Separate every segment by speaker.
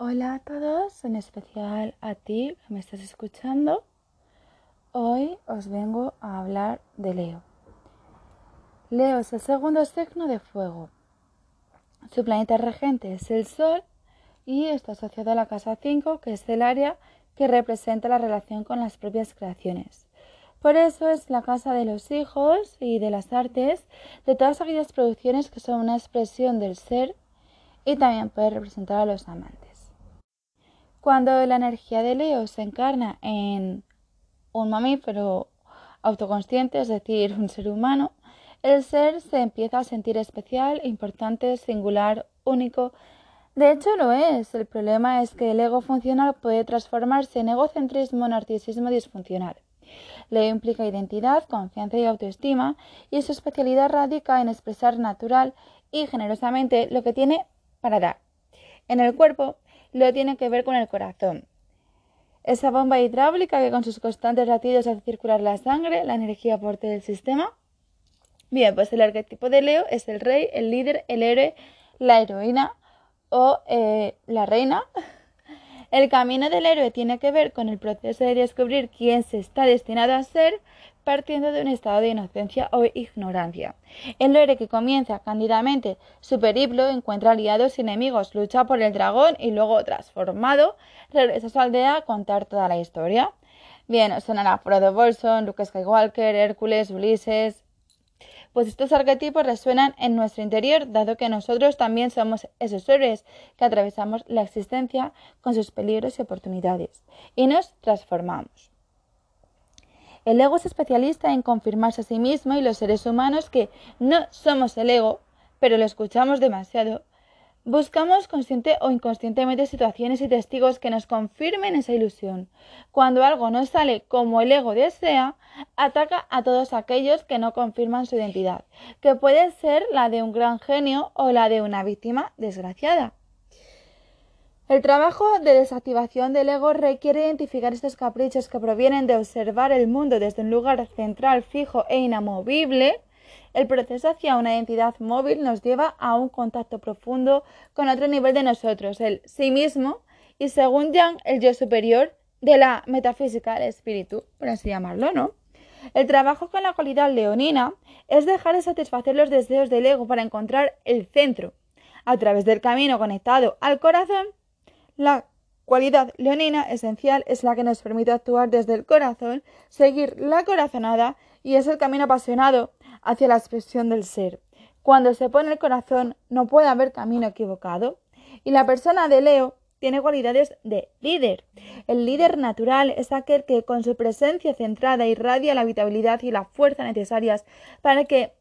Speaker 1: Hola a todos, en especial a ti que me estás escuchando. Hoy os vengo a hablar de Leo. Leo es el segundo signo de fuego. Su planeta regente es el Sol y está asociado a la casa 5, que es el área que representa la relación con las propias creaciones. Por eso es la casa de los hijos y de las artes, de todas aquellas producciones que son una expresión del ser y también puede representar a los amantes. Cuando la energía de Leo se encarna en un mamífero autoconsciente, es decir, un ser humano, el ser se empieza a sentir especial, importante, singular, único. De hecho lo es. El problema es que el ego funcional puede transformarse en egocentrismo, narcisismo disfuncional. Leo implica identidad, confianza y autoestima, y su especialidad radica en expresar natural y generosamente lo que tiene para dar. En el cuerpo, lo tiene que ver con el corazón. Esa bomba hidráulica que con sus constantes latidos hace circular la sangre, la energía aporte del sistema. Bien, pues el arquetipo de Leo es el rey, el líder, el héroe, la heroína o eh, la reina. El camino del héroe tiene que ver con el proceso de descubrir quién se está destinado a ser partiendo de un estado de inocencia o ignorancia. El héroe que comienza cándidamente su periplo encuentra aliados y enemigos, lucha por el dragón y luego, transformado, regresa a su aldea a contar toda la historia. Bien, sonará Frodo Bolson, Luke Skywalker, Hércules, Ulises, pues estos arquetipos resuenan en nuestro interior, dado que nosotros también somos esos héroes que atravesamos la existencia con sus peligros y oportunidades y nos transformamos. El ego es especialista en confirmarse a sí mismo y los seres humanos que no somos el ego, pero lo escuchamos demasiado. Buscamos consciente o inconscientemente situaciones y testigos que nos confirmen esa ilusión. Cuando algo no sale como el ego desea, ataca a todos aquellos que no confirman su identidad, que puede ser la de un gran genio o la de una víctima desgraciada. El trabajo de desactivación del ego requiere identificar estos caprichos que provienen de observar el mundo desde un lugar central fijo e inamovible. El proceso hacia una identidad móvil nos lleva a un contacto profundo con otro nivel de nosotros, el sí mismo, y según Yang, el yo superior de la metafísica, el espíritu, por así llamarlo, ¿no? El trabajo con la cualidad leonina es dejar de satisfacer los deseos del ego para encontrar el centro. A través del camino conectado al corazón, la cualidad leonina esencial es la que nos permite actuar desde el corazón, seguir la corazonada y es el camino apasionado hacia la expresión del ser. Cuando se pone el corazón no puede haber camino equivocado. Y la persona de Leo tiene cualidades de líder. El líder natural es aquel que con su presencia centrada irradia la habitabilidad y la fuerza necesarias para que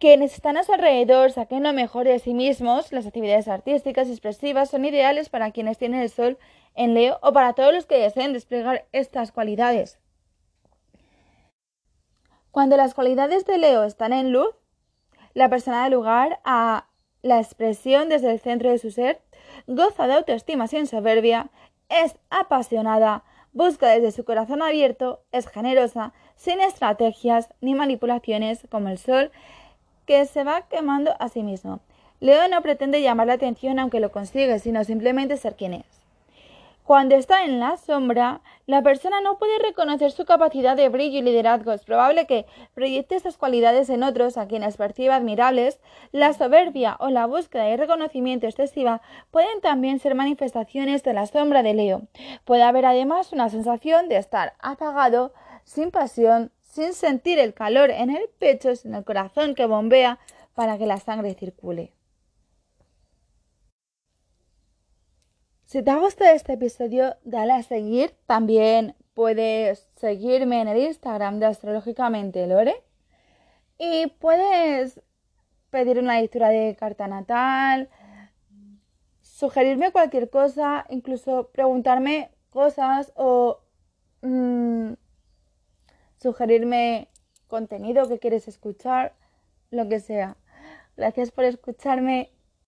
Speaker 1: quienes están a su alrededor saquen lo mejor de sí mismos, las actividades artísticas y expresivas son ideales para quienes tienen el sol en Leo o para todos los que deseen desplegar estas cualidades. Cuando las cualidades de Leo están en luz, la persona da lugar a la expresión desde el centro de su ser, goza de autoestima sin soberbia, es apasionada, busca desde su corazón abierto, es generosa, sin estrategias ni manipulaciones como el sol que se va quemando a sí mismo. Leo no pretende llamar la atención aunque lo consigue, sino simplemente ser quien es. Cuando está en la sombra, la persona no puede reconocer su capacidad de brillo y liderazgo. Es probable que proyecte estas cualidades en otros a quienes perciba admirables. La soberbia o la búsqueda de reconocimiento excesiva pueden también ser manifestaciones de la sombra de Leo. Puede haber además una sensación de estar apagado, sin pasión, sin sentir el calor en el pecho, sin el corazón que bombea para que la sangre circule. Si te ha gustado este episodio, dale a seguir. También puedes seguirme en el Instagram de Astrológicamente Lore. Y puedes pedir una lectura de carta natal, sugerirme cualquier cosa, incluso preguntarme cosas o mm, sugerirme contenido que quieres escuchar, lo que sea. Gracias por escucharme